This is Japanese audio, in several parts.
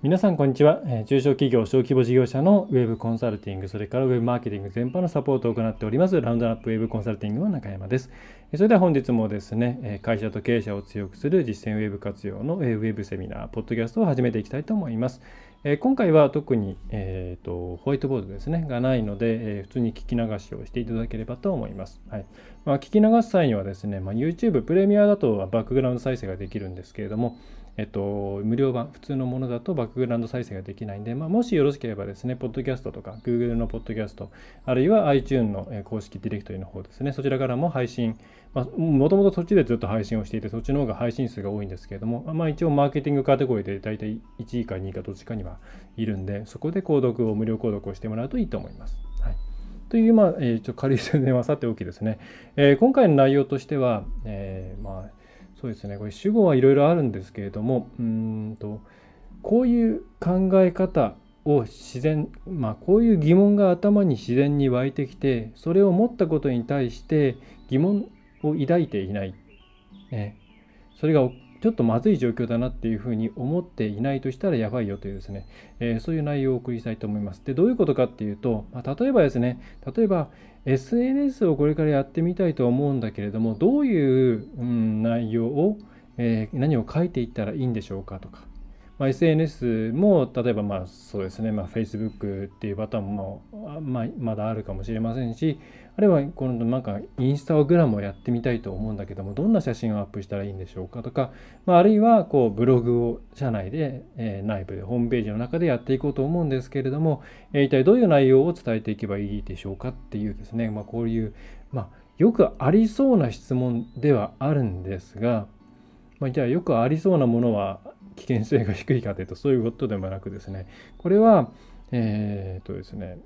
皆さんこんにちは、中小企業小規模事業者のウェブコンサルティングそれからウェブマーケティング全般のサポートを行っておりますラウンドアップウェブコンサルティングの中山です。それでは本日もですね会社と経営者を強くする実践ウェブ活用のウェブセミナーポッドキャストを始めていきたいと思います。今回は特に、えーと、ホワイトボードですねがないので、え、普通に聞き流しをしていただければと思います。はい。まあ、聞き流す際にはですね、まあ、YouTube プレミアだとバックグラウンド再生ができるんですけれども、えっと、無料版、普通のものだとバックグラウンド再生ができないんで、まあ、もしよろしければですね、ポッドキャストとか、Google のポッドキャスト、あるいは iTune の公式ディレクトリの方ですね、そちらからも配信、もともとそっちでずっと配信をしていて、そっちの方が配信数が多いんですけれども、まあ、一応マーケティングカテゴリーで大体1位か2位かどっちかにはいるんで、そこで購読を、無料購読をしてもらうといいと思います。はいという、まあ、えー、ちょ軽い宣伝はさておきですね、えー、今回の内容としては、えー、まあ、そうですね。これ主語はいろいろあるんですけれどもうんとこういう考え方を自然まあこういう疑問が頭に自然に湧いてきてそれを持ったことに対して疑問を抱いていない、ね、それがちょっとまずい状況だなっていうふうに思っていないとしたらやばいよというですね、えー、そういう内容をお送りしたいと思います。で、どういうことかっていうと、まあ、例えばですね、例えば SNS をこれからやってみたいと思うんだけれども、どういう、うん、内容を、えー、何を書いていったらいいんでしょうかとか、まあ、SNS も例えばまあそうですね、まあ、Facebook っていうパターンも、まあ、まだあるかもしれませんしあるいはこのなんかインスタグラムをやってみたいと思うんだけどもどんな写真をアップしたらいいんでしょうかとか、まあ、あるいはこうブログを社内で、えー、内部でホームページの中でやっていこうと思うんですけれども、えー、一体どういう内容を伝えていけばいいでしょうかっていうですね、まあ、こういう、まあ、よくありそうな質問ではあるんですが、まあ、じゃあよくありそうなものは危険性が低いかというとそういうことでもなくですねこれはえ、っとですね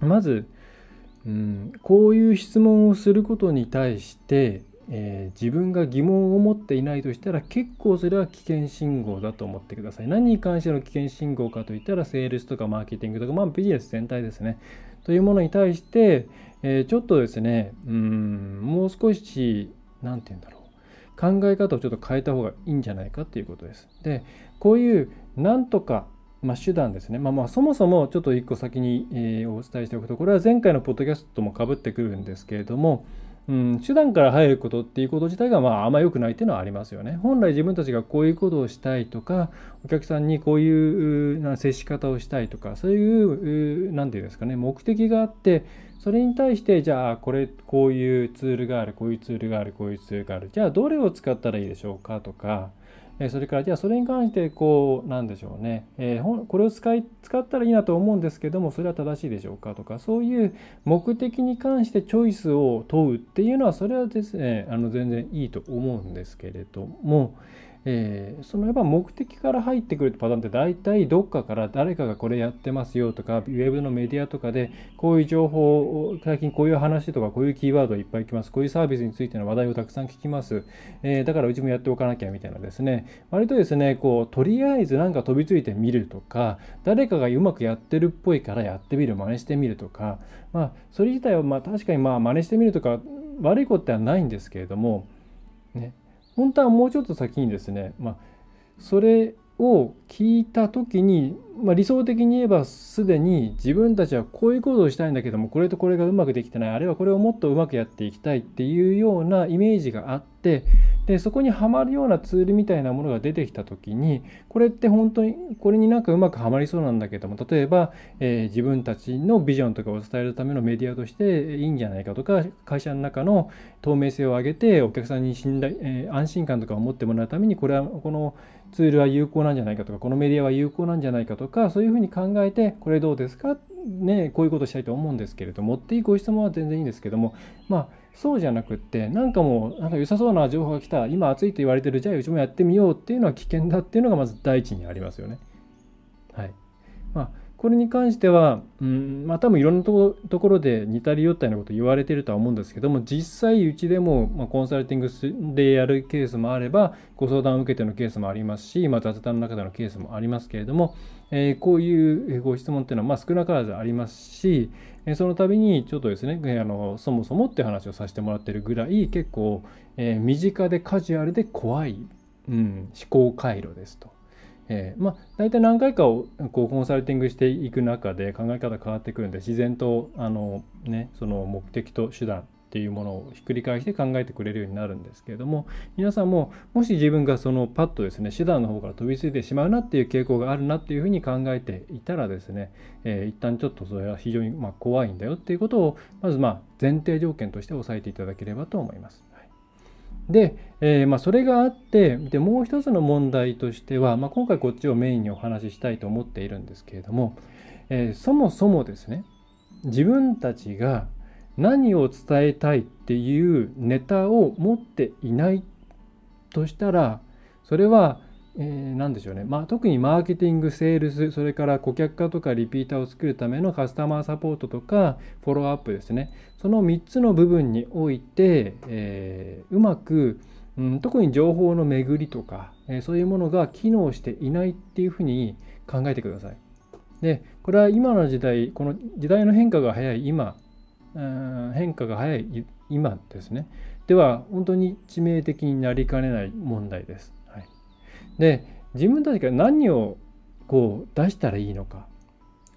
まず、うん、こういう質問をすることに対して、え、自分が疑問を持っていないとしたら結構それは危険信号だと思ってください。何に関しての危険信号かといったらセールスとかマーケティングとか、まあ、ビジネス全体ですね。というものに対して、え、ちょっとですね、うん、もう少し、何て言うんだろう。考え方をちょっと変えた方がいいんじゃないかっていうことです。で、こういうなんとか、まあ、手段ですね。まあ、まあそもそもちょっと一個先に、えー、お伝えしておくと、これは前回のポッドキャストともかぶってくるんですけれども、うん、手段から入ることっていうこと自体がまああんま良くないっていうのはありますよね。本来自分たちがこういうことをしたいとか、お客さんにこういう接し方をしたいとか、そういう、何て言うんですかね、目的があって、それに対してじゃあこれこういうツールがあるこういうツールがあるこういうツールがあるじゃあどれを使ったらいいでしょうかとかそれからじゃあそれに関してこうなんでしょうね、え、これを使い使ったらいいなと思うんですけどもそれは正しいでしょうかとかそういう目的に関してチョイスを問うっていうのはそれはですねあの全然いいと思うんですけれども、えー、そのやっぱ目的から入ってくるパターンって大体どっかから誰かがこれやってますよとかウェブのメディアとかでこういう情報を最近こういう話とかこういうキーワードいっぱい来ます。こういうサービスについての話題をたくさん聞きます、えー、だからうちもやっておかなきゃみたいなですね。割とですねこうとりあえずなんか飛びついてみるとか誰かがうまくやってるっぽいからやってみる真似してみるとかまあそれ自体はまあ確かにまあ真似してみるとか悪いことではないんですけれどもね。本当はもうちょっと先にですね、まあ、それを聞いた時に、まあ、理想的に言えばすでに自分たちはこういうことをしたいんだけどもこれとこれがうまくできてない。あるいはこれをもっとうまくやっていきたいっていうようなイメージがあってでそこにはまるようなツールみたいなものが出てきた時にこれって本当にこれになんかうまくはまりそうなんだけども例えば、えー、自分たちのビジョンとかを伝えるためのメディアとしていいんじゃないかとか会社の中の透明性を上げてお客さんに信頼、えー、安心感とかを持ってもらうためにこれはこのツールは有効なんじゃないかとかこのメディアは有効なんじゃないかとかそういうふうに考えてこれどうですか？ねこういうことしたいと思うんですけれども。っていうご質問は全然いいんですけどもまあそうじゃなくってなんかもうなんか良さそうな情報が来た。今暑いと言われてるじゃあうちもやってみようっていうのは危険だっていうのがまず第一にありますよね。はい。まあ、これに関しては、うんまあ、多分いろんなところで似たり寄ったようなこと言われてるとは思うんですけども実際うちでも、まあ、コンサルティングでやるケースもあればご相談を受けてのケースもありますし、まあ、雑談の中でのケースもありますけれども、えー、こういうご質問っていうのはまあ少なからずありますし、えー、その度にちょっとですねあのそもそもって話をさせてもらってるぐらい結構、えー、身近でカジュアルで怖い、うん、思考回路ですと。えー、まあ大体何回かをこうコンサルティングしていく中で考え方変わってくるんで自然とあの、ね、その目的と手段っていうものをひっくり返して考えてくれるようになるんですけれども皆さんももし自分がそのパッとですね手段の方から飛びついてしまうなっていう傾向があるなっていうふうに考えていたらですね、えー、一旦ちょっとそれは非常にま怖いんだよっていうことをまずまあ前提条件として押さえていただければと思います。で、えー、まあ、それがあってでもう一つの問題としては、まあ、今回こっちをメインにお話ししたいと思っているんですけれども、えー、そもそもですね自分たちが何を伝えたいっていうネタを持っていないとしたらそれはえー、何でしょうね、まあ、特にマーケティング、セールス、それから顧客化とかリピーターを作るためのカスタマーサポートとかフォローアップですね、その3つの部分において、えー、うまく、うん、特に情報の巡りとか、えー、そういうものが機能していないっていうふうに考えてください。で、これは今の時代、この時代の変化が早い今、うん、変化が早い今ですね。では、本当に致命的になりかねない問題です。で自分たちが何をこう出したらいいのか。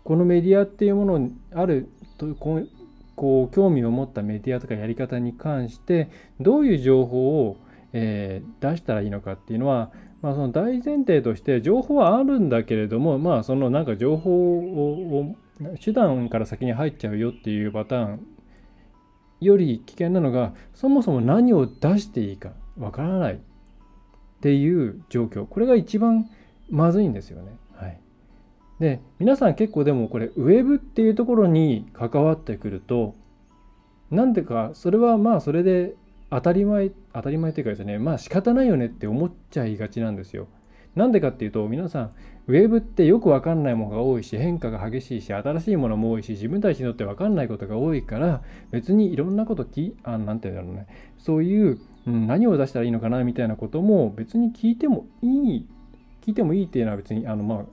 このメディアっていうものにあるとこうこう興味を持ったメディアとかやり方に関してどういう情報を、えー、出したらいいのかっていうのは、まあ、その大前提として情報はあるんだけれどもまあそのなんか情報を手段から先に入っちゃうよっていうパターンより危険なのがそもそも何を出していいかわからない。っていう状況これが一番まずいんですよね。はい、で皆さん結構でもこれウェブっていうところに関わってくるとなんでかそれはまあそれで当たり前当たり前っていうかですねまあ仕方ないよねって思っちゃいがちなんですよ。なんでかっていうと皆さんウェブってよくわかんないものが多いし変化が激しいし新しいものも多いし自分たちにとってわかんないことが多いから別にいろんなこときあなんて言うんだろうねそういううん、何を出したらいいのかなみたいなことも別に聞いてもいい聞いてもいいっていうのは別にあのまあ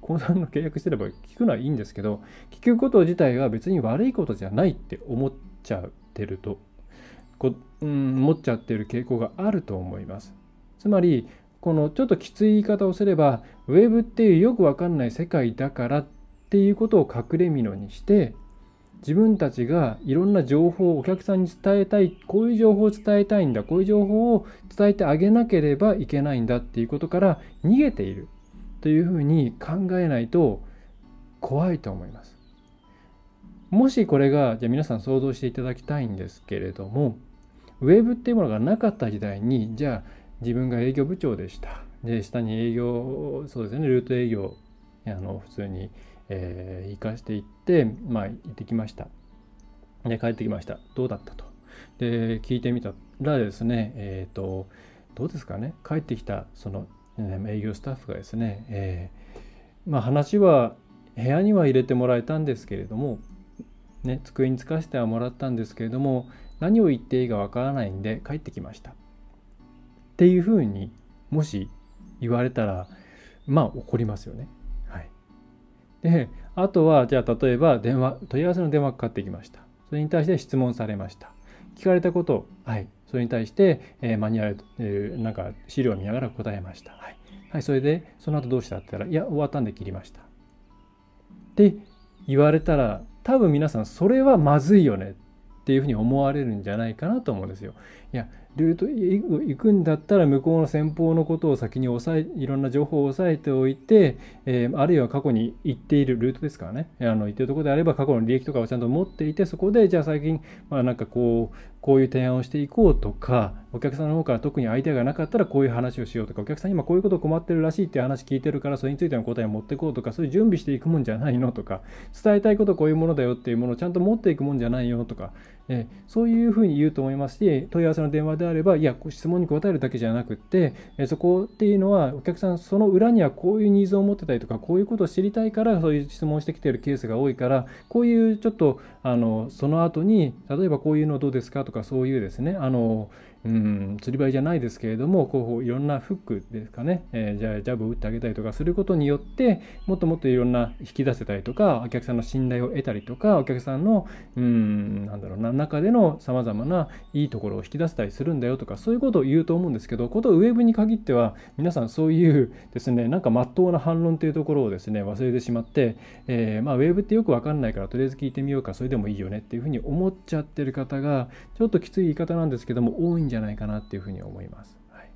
コンサルの契約してれば聞くのはいいんですけど聞くこと自体は別に悪いことじゃないって思っちゃってるとこ、うん、思っちゃってる傾向があると思います。つまりこのちょっときつい言い方をすればウェブっていうよくわかんない世界だからっていうことを隠れ蓑にして自分たちがいろんな情報をお客さんに伝えたいこういう情報を伝えたいんだこういう情報を伝えてあげなければいけないんだっていうことから逃げているというふうに考えないと怖いと思います。もしこれがじゃあ皆さん想像していただきたいんですけれどもウェブっていうものがなかった時代にじゃあ自分が営業部長でしたで下に営業そうですねルート営業あの普通にえー、行かしていって、まあ、行ってきました。で、帰ってきました。どうだったと。で、聞いてみたらですね、えっ、ー、と、どうですかね、帰ってきた、その、営業スタッフがですね、えー、まあ、話は、部屋には入れてもらえたんですけれども、ね、机につかせてはもらったんですけれども、何を言っていいかわからないんで帰ってきました。っていうふうにもし言われたら、まあ怒りますよね。はいであとはじゃあ例えば電話問い合わせの電話かかってきました。それに対して質問されました。聞かれたことをはい。それに対して、えー、マニュアル、えー、なんか資料を見ながら答えました。はい、はい、それでその後どうしたって言ったらいや終わったんで切りました。って言われたら多分皆さんそれはまずいよねっていうふうに思われるんじゃないかなと思うんですよ。いやルート行くんだったら向こうの先方のことを先に押さえいろんな情報を押さえておいて、えー、あるいは過去に行っているルートですからね。あの行ってるところであれば過去の利益とかをちゃんと持っていてそこでじゃあ最近、まあ、なんかこうこういう提案をしていこうとかお客さんの方から特にアイデアがなかったらこういう話をしようとかお客さん今こういうこと困ってるらしいっていう話聞いてるからそれについての答えを持っていこうとかそういう準備していくもんじゃないのとか伝えたいことこういうものだよっていうものをちゃんと持っていくもんじゃないよとか、えそういうふうに言うと思いますし問い合わせの電話であればいや質問に答えるだけじゃなくって、えそこっていうのはお客さんその裏にはこういうニーズを持ってたりとかこういうことを知りたいからそういう質問をしてきているケースが多いからこういうちょっとあのその後に例えばこういうのどうですかとかそういうですねあのうん釣り針じゃないですけれどもこういろんなフックですかね、えー、じゃあジャブを打ってあげたりとかすることによってもっともっといろんな引き出せたりとかお客さんの信頼を得たりとかお客さんのうんなんだろうな中でのさまざまないいところを引き出せたりするんだよとかそういうことを言うと思うんですけどことウェブに限っては皆さんそういうですねなんか真っ当な反論というところをですね忘れてしまって、えー、まあ、ウェブってよく分かんないからとりあえず聞いてみようかそれでもいいよねっていうふうに思っちゃってる方がちょっときつい言い方なんですけども多いんじゃじゃないかなっていうふうに思います。はい、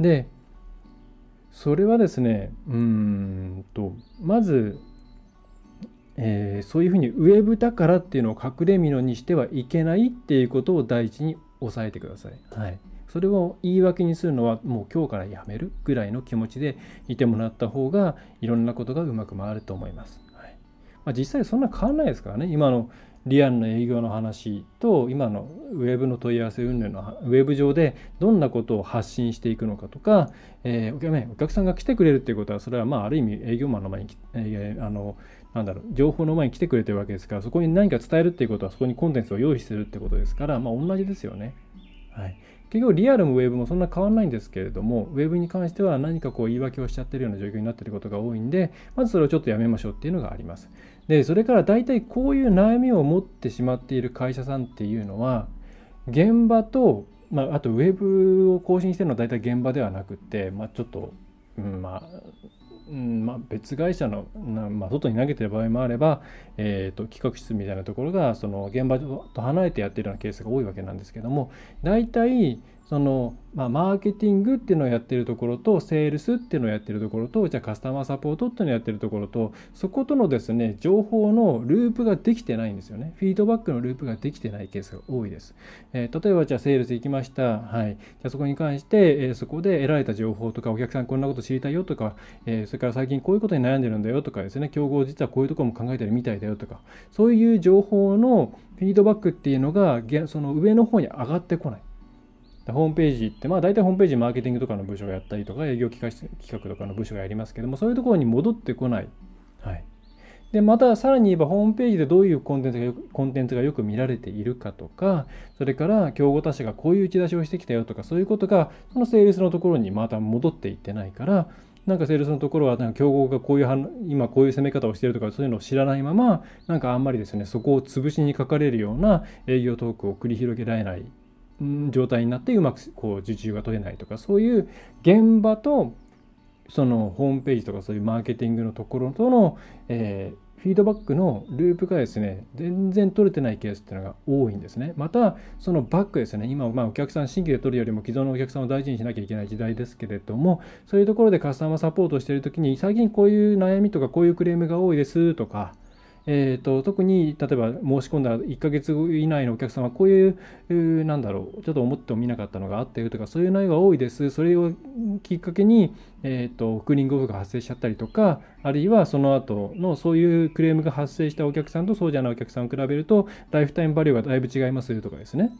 でそれはですねうんとまず、えー、そういうふうにウェブだからっていうのを隠れ蓑にしてはいけないっていうことを第一に押さえてください。はいそれを言い訳にするのはもう今日からやめるぐらいの気持ちでいてもらった方がいろんなことがうまく回ると思います。はいまあ、実際そんな変わらないですからね今のリアルな営業の話と今のウェブの問い合わせ云々のウェブ上でどんなことを発信していくのかとか、えー、お客さんが来てくれるっていうことはそれはまあある意味営業マンの前に、えー、あのなんだろう情報の前に来てくれてるわけですからそこに何か伝えるっていうことはそこにコンテンツを用意するってことですからまあ同じですよね。はい、結局リアルもウェブもそんな変わらないんですけれどもウェブに関しては何かこう言い訳をしちゃってるような状況になっていることが多いんでまずそれをちょっとやめましょうっていうのがあります。でそれから大体こういう悩みを持ってしまっている会社さんっていうのは現場と、まあ、あとウェブを更新してるのは大体現場ではなくて、まあ、ちょっと、うん、まあうんまあ、別会社の、まあ、外に投げてる場合もあれば、えーと、企画室みたいなところがその現場と離れてやってるようなケースが多いわけなんですけども大体その、まあ、マーケティングっていうのをやってるところとセールスっていうのをやってるところとじゃあカスタマーサポートっていうのをやってるところとそことのですね情報のループができてないんですよね。フィードバックのループができてないケースが多いです、えー、例えばじゃあセールス行きました。はい。じゃあそこに関して、えー、そこで得られた情報とかお客さんこんなこと知りたいよとか、えー、それから最近こういうことに悩んでるんだよとかですね。競合実はこういうところも考えてるみたいだよとかそういう情報のフィードバックっていうのがその上の方に上がってこない。ホームページって、まあ大体ホームページマーケティングとかの部署がやったりとか、営業企画とかの部署がやりますけども、そういうところに戻ってこない。はい。で、またさらに言えばホームページでどういうコンテンツがよくコンテンツがよく見られているかとか、それから競合他社がこういう打ち出しをしてきたよとか、そういうことが、そのセールスのところにまた戻っていってないから、なんかセールスのところはなんか競合がこういう今こういう攻め方をしているとかそういうのを知らないままなんかあんまりですねそこを潰しにかかれるような営業トークを繰り広げられない状態になってうまくこう受注が取れないとかそういう現場とそのホームページとかそういうマーケティングのところとの、えー、フィードバックのループがですね全然取れてないケースっていうのが多いんですね。またそのバックですね今まあお客さん新規で取るよりも既存のお客さんを大事にしなきゃいけない時代ですけれどもそういうところでカスタマーサポートしている時に最近こういう悩みとかこういうクレームが多いですとかえーと、特に例えば申し込んだ1ヶ月以内のお客様はこういうなんだろうちょっと思ってもみなかったのがあったよとかそういう内容が多いです。それをきっかけに、えーと、クーリングオフが発生しちゃったりとかあるいはその後のそういうクレームが発生したお客さんとそうじゃないお客さんを比べるとライフタイムバリューがだいぶ違いますとかですね。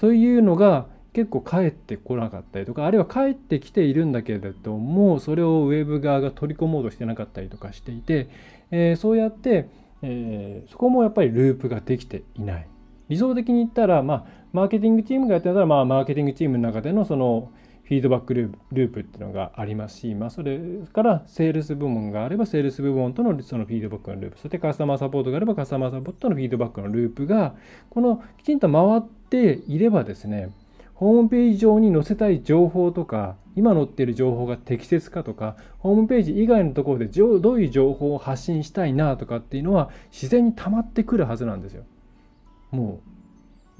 そういうのが結構帰ってこなかったりとかあるいは帰ってきているんだけれどもそれをウェブ側が取り込もうとしてなかったりとかしていて、えー、そうやってえー、そこもやっぱりループができていない。理想的に言ったら、まあ、マーケティングチームがやってたら、まあ、マーケティングチームの中でのそのフィードバックループっていうのがありますし、まあ、それからセールス部門があれば、セールス部門とのそのフィードバックのループ、そしてカスタマーサポートがあれば、カスタマーサポートのフィードバックのループが、このきちんと回っていればですね、ホームページ上に載せたい情報とか、今載っている情報が適切かとか、ホームページ以外のところでどういう情報を発信したいなとかっていうのは自然に溜まってくるはずなんですよ。もう。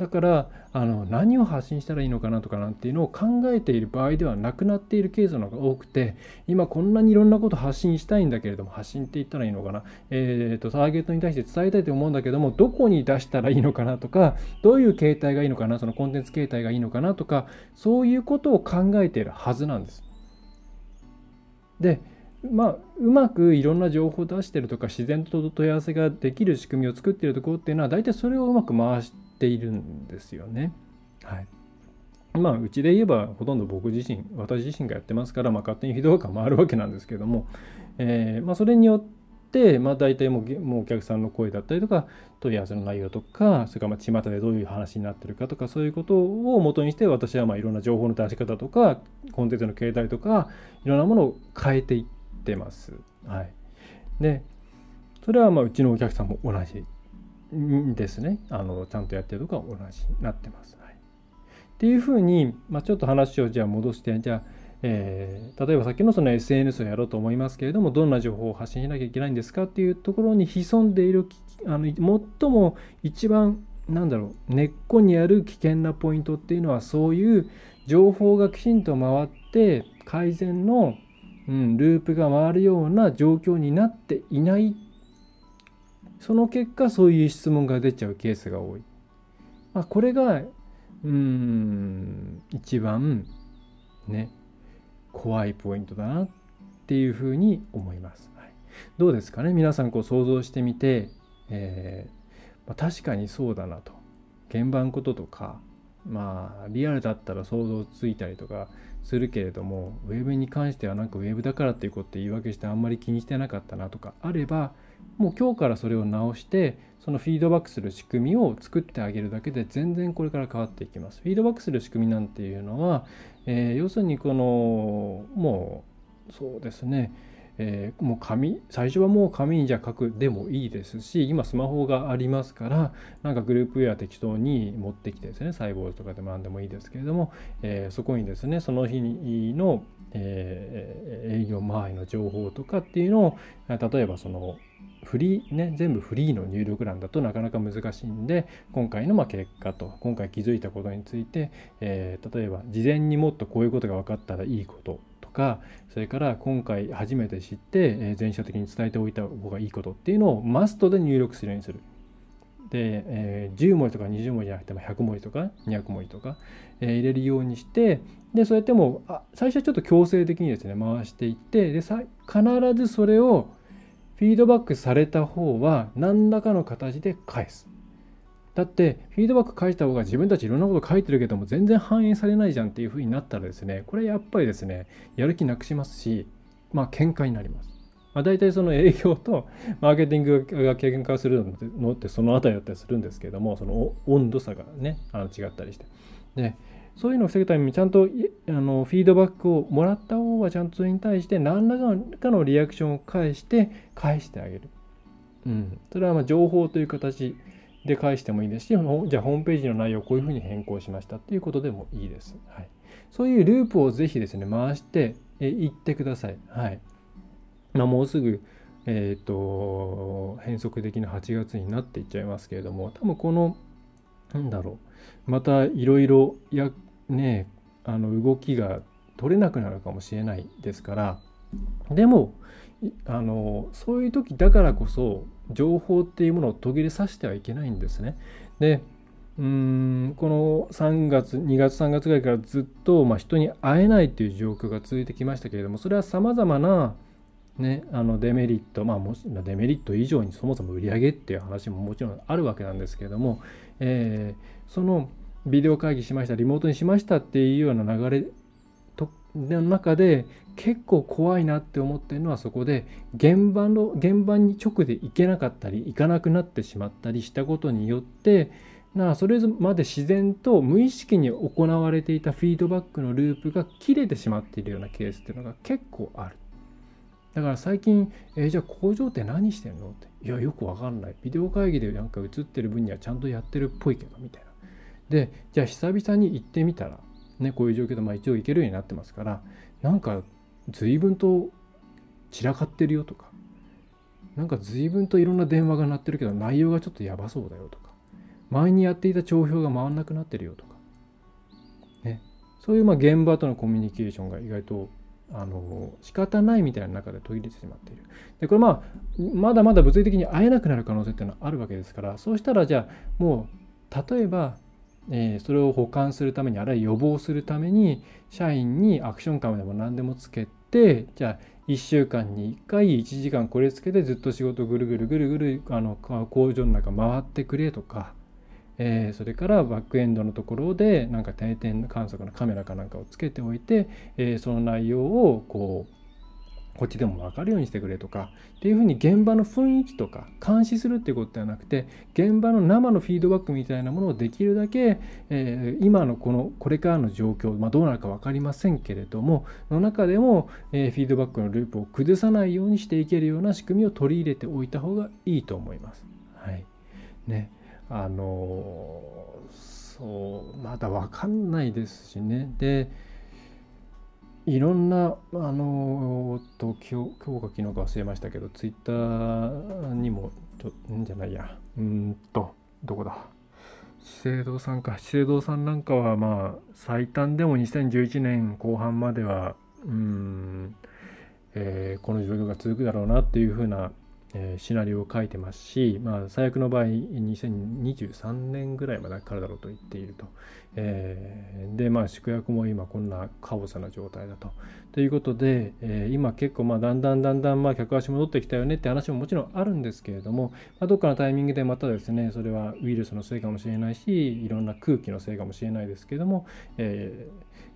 だからあの何を発信したらいいのかなとかなんていうのを考えている場合ではなくなっているケースの方が多くて今こんなにいろんなこと発信したいんだけれども発信って言ったらいいのかな、えーと、ターゲットに対して伝えたいと思うんだけどもどこに出したらいいのかなとかどういう形態がいいのかな？そのコンテンツ形態がいいのかなとかそういうことを考えているはずなんです。でまあ、うまくいろんな情報を出してるとか自然と問い合わせができる仕組みを作っているところっていうのは大体それをうまく回しているんですよね。はいまあ、うちで言えばほとんど僕自身私自身がやってますから、まあ、勝手にフィードバックが回るわけなんですけども、えー、まあ、それによって、まあ、大体もうもうお客さんの声だったりとか問い合わせの内容とかそれからまあ巷でどういう話になってるかとかそういうことを元にして私はまあいろんな情報の出し方とかコンテンツの形態とかいろんなものを変えていってます。はい、でそれはまあうちのお客さんも同じですねあのちゃんとやってるとか同じになってます。はい、っていうふうに、まあ、ちょっと話をじゃあ戻してじゃあえー、例えばさっきのその SNS をやろうと思いますけれどもどんな情報を発信しなきゃいけないんですかっていうところに潜んでいるあの最も一番なんだろう根っこにある危険なポイントっていうのはそういう情報がきちんと回って改善のうん、ループが回るような状況になっていないっその結果そういう質問が出ちゃうケースが多い、まあ、これがうん一番ね怖いポイントだなっていうふうに思います、はい、どうですかね？皆さんこう想像してみて、えーまあ、確かにそうだなと。現場のこととかまあリアルだったら想像ついたりとかするけれどもウェブに関してはなんかウェブだからっていうこと言い訳してあんまり気にしてなかったなとかあればもう今日からそれを直してそのフィードバックする仕組みを作ってあげるだけで全然これから変わっていきます。フィードバックする仕組みなんていうのは、えー、要するにこのもうそうですねえー、もう紙最初はもう紙にじゃ書くでもいいですし今スマホがありますからなんかグループウェア適当に持ってきてですね細胞とかでも何でもいいですけれども、えー、そこにですねその日の、えー、営業周りの情報とかっていうのを例えばそのフリーね全部フリーの入力欄だとなかなか難しいんで今回のま結果と今回気づいたことについて、えー、例えば事前にもっとこういうことが分かったらいいこととかそれから今回初めて知って、え全社的に伝えておいた方がいいことっていうのをマストで入力するようにする。で、えー、10文字とか20文字じゃなくても100文字とか200文字とか、えー、入れるようにしてでそうやってもあ最初はちょっと強制的にですね回していってで必ずそれをフィードバックされた方は何らかの形で返す。だってフィードバック返した方が自分たちいろんなこと書いてるけども全然反映されないじゃんっていう風になったらですねこれやっぱりですねやる気なくしますしまあ喧嘩になります。まあ、大体その営業とマーケティングが経験化するのってその辺りだったりするんですけどもその温度差がねあの違ったりしてでそういうのを防ぐためにちゃんとあのフィードバックをもらった方はちゃんとそれに対して何らかのリアクションを返して返してあげる、うん、それはま情報という形で返してもいいですし、じゃあホームページの内容をこういうふうに変更しましたっていうことでもいいです。はい、そういうループをぜひですね、回していってください。はい。まあ、もうすぐ、えっ、ー、と、変則的な8月になっていっちゃいますけれども、多分この、なんだろう、またいろいろ、や、ね、あの動きが取れなくなるかもしれないですから、でも、あのそういう時だからこそ情報っていうものを途切れさせてはいけないんですね。でうんこの3月2月3月ぐらいからずっと、まあ、人に会えないという状況が続いてきましたけれどもそれはさまざまな、ね、あのデメリットまあもデメリット以上にそもそも売り上げっていう話ももちろんあるわけなんですけれども、えー、そのビデオ会議しましたリモートにしましたっていうような流れとの中で結構怖いなって思ってるのはそこで現場の現場に直で行けなかったり行かなくなってしまったりしたことによってなそれまで自然と無意識に行われていたフィードバックのループが切れてしまっているようなケースっていうのが結構ある。だから最近、えー、じゃあ工場って何してんの？って。いや、よくわかんない。ビデオ会議でなんか映ってる分にはちゃんとやってるっぽいけど、みたいな。で、じゃあ久々に行ってみたら、ね、こういう状況でまあ一応行けるようになってますからなんか随分と散らかってるよとかなんか随分といろんな電話が鳴ってるけど内容がちょっとやばそうだよとか前にやっていた帳票が回らなくなってるよとか、ね、そういうまあ現場とのコミュニケーションが意外とあの仕方ないみたいな中で途切れてしまっている。でこれまあまだまだ物理的に会えなくなる可能性っていうのはあるわけですからそうしたらじゃあもう例えば、えー、それを保管するためにあるいは予防するために社員にアクションカメでも何でもつけてじゃあ1週間に1回1時間これつけてずっと仕事ぐるぐるぐるぐるあの工場の中回ってくれとかえー、それからバックエンドのところでなんか定点観測のカメラかなんかをつけておいて、えー、その内容をこうこっちでも分かるようにしてくれとかっていうふうに現場の雰囲気とか監視するっていうことではなくて現場の生のフィードバックみたいなものをできるだけ、えー、今のこのこれからの状況、まあ、どうなるか分かりませんけれどもの中でも、えー、フィードバックのループを崩さないようにしていけるような仕組みを取り入れておいた方がいいと思います。はいねあのそうまだ分かんないですしね。でいろんなあのと今日今日か昨日か忘れましたけどツイッターにもちょんじゃないや。うんとどこだ。資生堂さんか。資生堂さんなんかはまあ最短でも2011年後半まではうん、えー、この状況が続くだろうなっていうふうなえ、シナリオを書いてますし、まあ、最悪の場合2023年ぐらいまでからだろうと言っていると、えー、でまあ宿泊も今こんなカオスな状態だと。ということで、えー、今結構まあだんだんだんだんまあ客足戻ってきたよねって話ももちろんあるんですけれども、まあ、どっかのタイミングでまたですねそれはウイルスのせいかもしれないしいろんな空気のせいかもしれないですけれども、え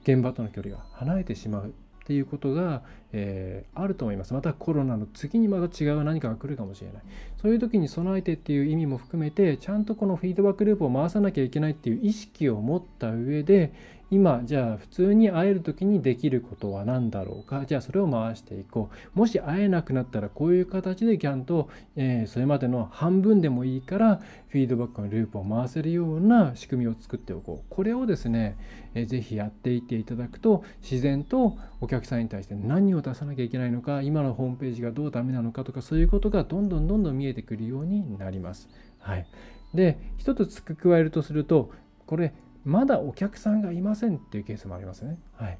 現場との距離が離れてしまう。っていうことが、えー、あると思います。またコロナの次にまた違う何かが来るかもしれない。そういう時に備えてっていう意味も含めて、ちゃんとこのフィードバックループを回さなきゃいけないっていう意識を持った上で、今じゃあ普通に会える時にできることは何だろうか？じゃあそれを回していこう。もし会えなくなったらこういう形でちゃんと、えー、それまでの半分でもいいからフィードバックのループを回せるような仕組みを作っておこう。これをですね、えー、ぜひやっていっていただくと自然とお客さんに対して何を出さなきゃいけないのか今のホームページがどうダメなのかとかそういうことがどんどんどんどん見えてくるようになります。はい、で一つ付け加えるとするとこれまだお客さんがいませんっていうケースもありますね。はい。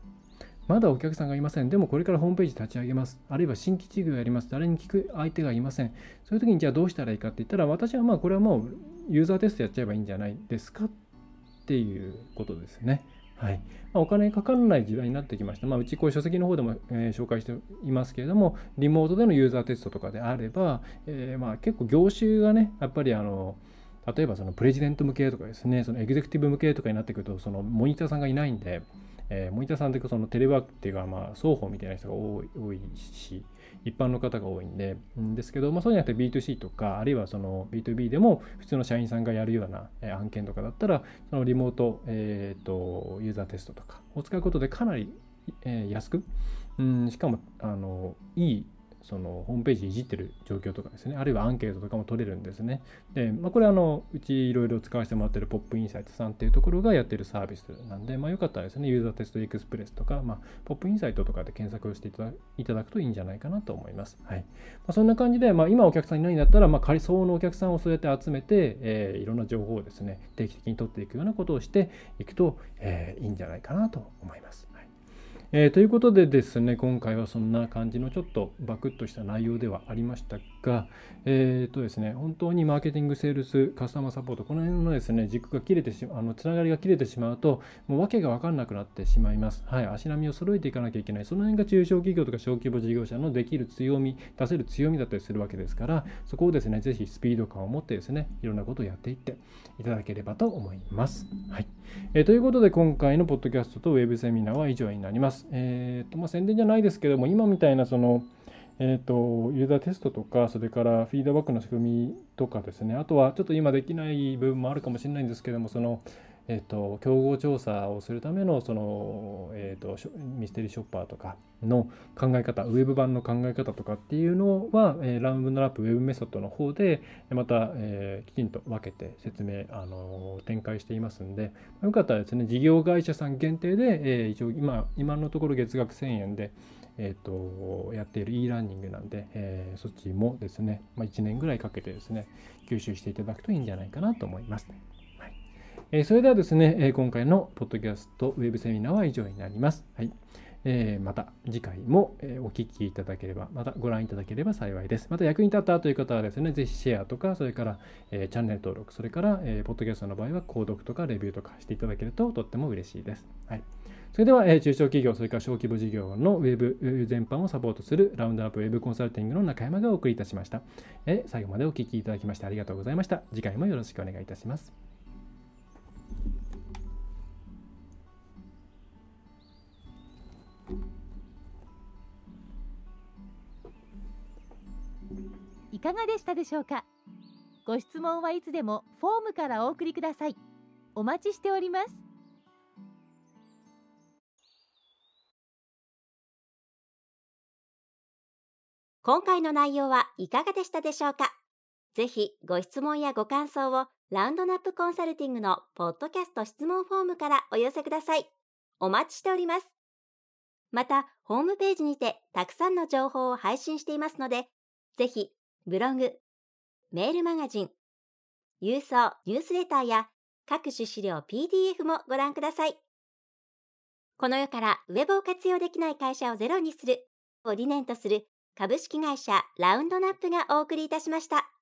まだお客さんがいません。でもこれからホームページ立ち上げます。あるいは新規事業やります。誰に聞く相手がいません。そういう時にじゃあどうしたらいいかって言ったら、私はまあこれはもうユーザーテストやっちゃえばいいんじゃないですかっていうことですね。はい。まあ、お金かからない時代になってきました。まあ、うちこういう書籍の方でも、えー、紹介していますけれども、リモートでのユーザーテストとかであれば、えー、まあ結構業種がね、やっぱりあの、例えばそのプレジデント向けとかですね、そのエグゼクティブ向けとかになってくると、そのモニターさんがいないんで、えー、モニターさんってそのテレワークっていうか、まあ、双方みたいな人が多い多いし、一般の方が多いんで、んですけど、まあ、そうじゃなくて B2C とか、あるいはその B2B でも普通の社員さんがやるような、え案件とかだったら、そのリモート、えーと、ユーザーテストとかを使うことでかなり、えー、安く、うん、しかもあのいいそのホームページいじってる状況とかですね、あるいはアンケートとかも取れるんですね。で、まあ、これあの、うちいろいろ使わせてもらってるポップインサイトさんっていうところがやってるサービスなんで、まあ、よかったらですね、ユーザーテストエクスプレスとか、まあ、ポップインサイトとかで検索をしていただくといいんじゃないかなと思います。はい。まあ、そんな感じで、まあ、今お客さんいないんだったら、まあ、仮想のお客さんをそうやって集めて、えー、いろんな情報をですね、定期的に取っていくようなことをしていくと、えー、いいんじゃないかなと思います。えー、ということでですね、今回はそんな感じのちょっとバクッとした内容ではありましたが、えっ、ー、とですね、本当にマーケティング、セールス、カスタマーサポート、この辺のですね、軸が切れてしまう、あのつながりが切れてしまうと、もう訳が分かんなくなってしまいます。はい、足並みを揃えていかなきゃいけない。その辺が中小企業とか小規模事業者のできる強み、出せる強みだったりするわけですから、そこをですね、ぜひスピード感を持ってですね、いろんなことをやっていっていただければと思います。はい。えー、ということで、今回のポッドキャストとウェブセミナーは以上になります。。えーとまあ、宣伝じゃないですけども、今みたいなその、えーと、ユーザーテストとか、それからフィードバックの仕組みとかですね、あとはちょっと今できない部分もあるかもしれないんですけども、その、えーと、競合調査をするためのその、えーと、ミステリーショッパーとかの考え方ウェブ版の考え方とかっていうのは、えー、ラウンドラップウェブメソッドの方でまた、えー、きちんと分けて説明、あの展開していますんでよかったらですね事業会社さん限定で、えー、一応今今のところ月額1000円でえーと、やっている e ラーニングなんで、えー、そっちもですね、まあ、1年ぐらいかけてですね、吸収していただくといいんじゃないかなと思います。え、それではですね、え、今回のポッドキャストウェブセミナーは以上になります。はいえー、また次回も、お聞きいただければ、またご覧いただければ幸いです。また役に立ったという方はですね、ぜひシェアとか、それから、えチャンネル登録、それから、えポッドキャストの場合は購読とかレビューとかしていただけるととっても嬉しいです。はいそれでは、え中小企業、それから小規模事業のウェブ全般をサポートするラウンドアップウェブコンサルティングの中山がお送りいたしました。え最後までお聴きいただきましてありがとうございました。次回もよろしくお願いいたします。かがでしたでしょうか？ご質問はいつでもフォームからお送りください。お待ちしております。今回の内容はいかがでしたでしょうか？ぜひご質問やご感想をラウンドナップコンサルティングのポッドキャスト質問フォームからお寄せください。お待ちしております。また、ホームページにてたくさんの情報を配信していますので、ぜひブログ、メールマガジン、郵送ニュースレターや各種資料 PDF もご覧ください。この世からウェブを活用できない会社をゼロにするを理念とする株式会社ラウンドナップがお送りいたしました。